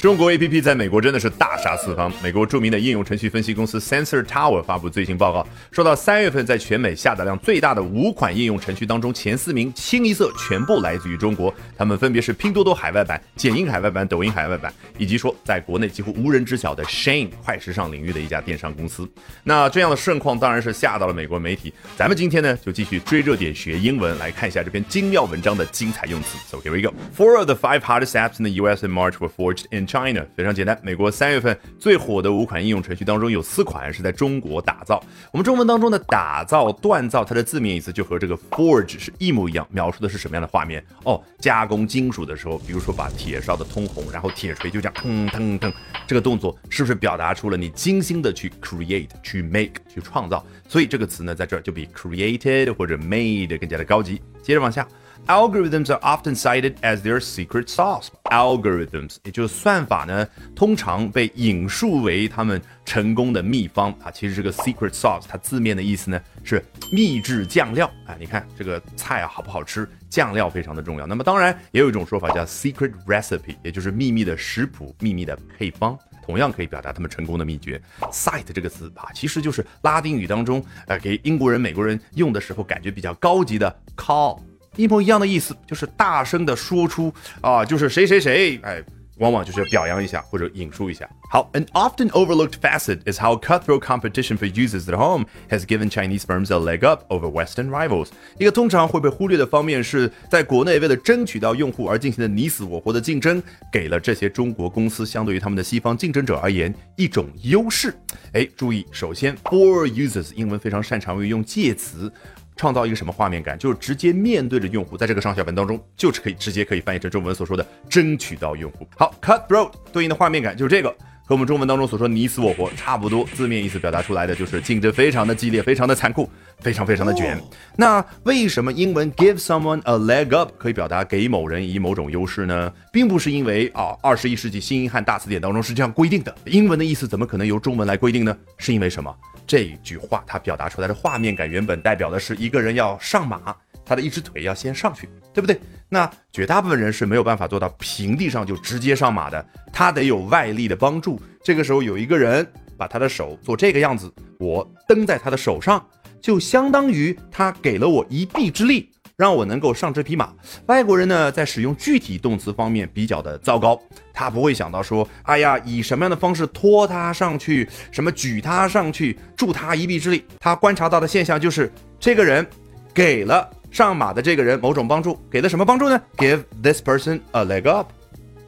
中国 A P P 在美国真的是大杀四方。美国著名的应用程序分析公司 Sensor Tower 发布最新报告，说到三月份在全美下载量最大的五款应用程序当中，前四名清一色全部来自于中国，他们分别是拼多多海外版、剪映海外版、抖音海外版，以及说在国内几乎无人知晓的 Shane 快时尚领域的一家电商公司。那这样的盛况当然是吓到了美国媒体。咱们今天呢就继续追热点学英文，来看一下这篇精妙文章的精彩用词。So here we go. Four of the five hottest apps in the U.S. in March were forged in China，非常简单。美国三月份最火的五款应用程序当中，有四款是在中国打造。我们中文当中的打造、锻造，它的字面意思就和这个 forge 是一模一样，描述的是什么样的画面？哦，加工金属的时候，比如说把铁烧的通红，然后铁锤就这样腾腾腾，这个动作是不是表达出了你精心的去 create、去 make、去创造？所以这个词呢，在这儿就比 created 或者 made 更加的高级。接着往下。Algorithms are often cited as their secret sauce. Algorithms 也就是算法呢，通常被引述为他们成功的秘方啊。其实这个 secret sauce 它字面的意思呢是秘制酱料啊。你看这个菜啊好不好吃，酱料非常的重要。那么当然也有一种说法叫 secret recipe，也就是秘密的食谱、秘密的配方，同样可以表达他们成功的秘诀。Sight 这个词啊，其实就是拉丁语当中呃给英国人、美国人用的时候感觉比较高级的 call。一模一样的意思，就是大声的说出啊，就是谁谁谁，哎，往往就是表扬一下或者引述一下。好，an often overlooked facet is how cutthroat competition for users at home has given Chinese firms a leg up over Western rivals。一个通常会被忽略的方面是在国内为了争取到用户而进行的你死我活的竞争，给了这些中国公司相对于他们的西方竞争者而言一种优势。哎，注意，首先，for users，英文非常擅长于用介词。创造一个什么画面感？就是直接面对着用户，在这个上下文当中，就是可以直接可以翻译成中文所说的争取到用户。好，cutthroat 对应的画面感就是这个，和我们中文当中所说你死我活差不多，字面意思表达出来的就是竞争非常的激烈，非常的残酷，非常非常的卷。那为什么英文 give someone a leg up 可以表达给某人以某种优势呢？并不是因为啊，二十一世纪新英汉大词典当中是这样规定的。英文的意思怎么可能由中文来规定呢？是因为什么？这句话它表达出来的画面感原本代表的是一个人要上马，他的一只腿要先上去，对不对？那绝大部分人是没有办法做到平地上就直接上马的，他得有外力的帮助。这个时候有一个人把他的手做这个样子，我蹬在他的手上，就相当于他给了我一臂之力。让我能够上这匹马。外国人呢，在使用具体动词方面比较的糟糕，他不会想到说，哎呀，以什么样的方式拖他上去，什么举他上去，助他一臂之力。他观察到的现象就是，这个人给了上马的这个人某种帮助，给了什么帮助呢？Give this person a leg up，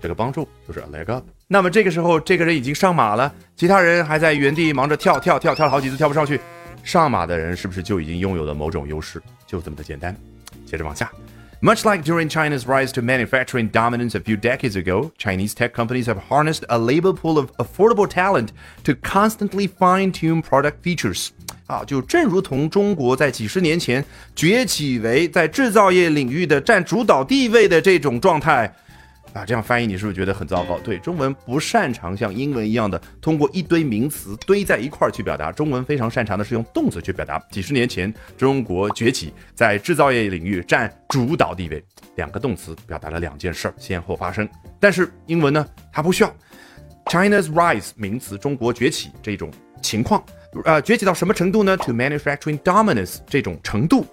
这个帮助就是 a leg up。那么这个时候，这个人已经上马了，其他人还在原地忙着跳跳跳，跳了好几次跳不上去，上马的人是不是就已经拥有了某种优势？就这么的简单。接着往下。Much like during China's rise to manufacturing dominance a few decades ago, Chinese tech companies have harnessed a labor pool of affordable talent to constantly fine tune product features. 啊，就正如同中国在几十年前崛起为在制造业领域的占主导地位的这种状态，啊，这样翻译你是不是觉得很糟糕？对，中文不擅长像英文一样的通过一堆名词堆在一块儿去表达，中文非常擅长的是用动词去表达。几十年前，中国崛起，在制造业领域占主导地位，两个动词表达了两件事儿先后发生。但是英文呢，它不需要。China's rise 名词，中国崛起这种情况，呃，崛起到什么程度呢？To manufacturing dominance 这种程度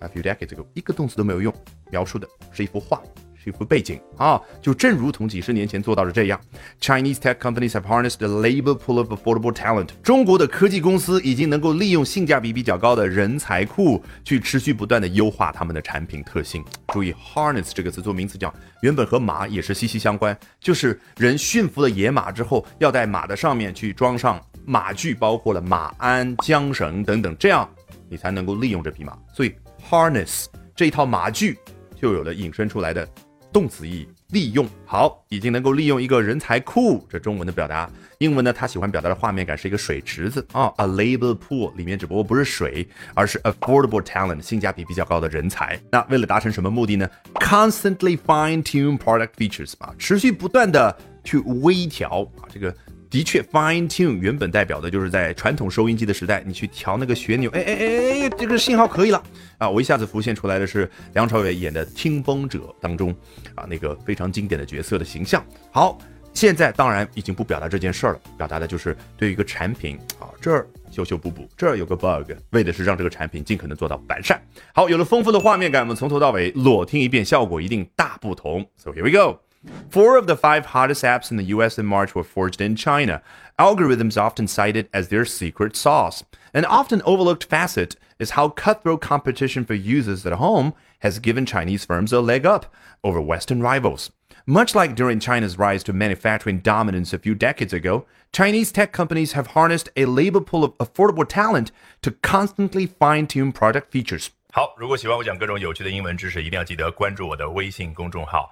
，a few decades 这个一个动词都没有用，描述的是一幅画。是一幅背景啊，就正如同几十年前做到的这样，Chinese tech companies have harnessed the labor pool of affordable talent。中国的科技公司已经能够利用性价比比较高的人才库，去持续不断的优化他们的产品特性。注意，harness 这个词做名词讲，原本和马也是息息相关，就是人驯服了野马之后，要在马的上面去装上马具，包括了马鞍、缰绳等等，这样你才能够利用这匹马。所以，harness 这一套马具就有了引申出来的。动词意义利用好，已经能够利用一个人才库，这中文的表达。英文呢，他喜欢表达的画面感是一个水池子啊，a labor pool 里面只不过不是水，而是 affordable talent 性价比比较高的人才。那为了达成什么目的呢？Constantly fine tune product features 啊，持续不断的去微调啊，这个。的确，fine tune 原本代表的就是在传统收音机的时代，你去调那个旋钮，哎哎哎哎，这个信号可以了啊！我一下子浮现出来的是梁朝伟演的《听风者》当中啊那个非常经典的角色的形象。好，现在当然已经不表达这件事儿了，表达的就是对于一个产品啊这儿修修补补，这儿有个 bug，为的是让这个产品尽可能做到完善。好，有了丰富的画面感，我们从头到尾裸听一遍，效果一定大不同。So here we go. Four of the five hottest apps in the US in March were forged in China. Algorithms often cited as their secret sauce. An often overlooked facet is how cutthroat competition for users at home has given Chinese firms a leg up over Western rivals. Much like during China's rise to manufacturing dominance a few decades ago, Chinese tech companies have harnessed a labor pool of affordable talent to constantly fine tune product features. 好，如果喜欢我讲各种有趣的英文知识，一定要记得关注我的微信公众号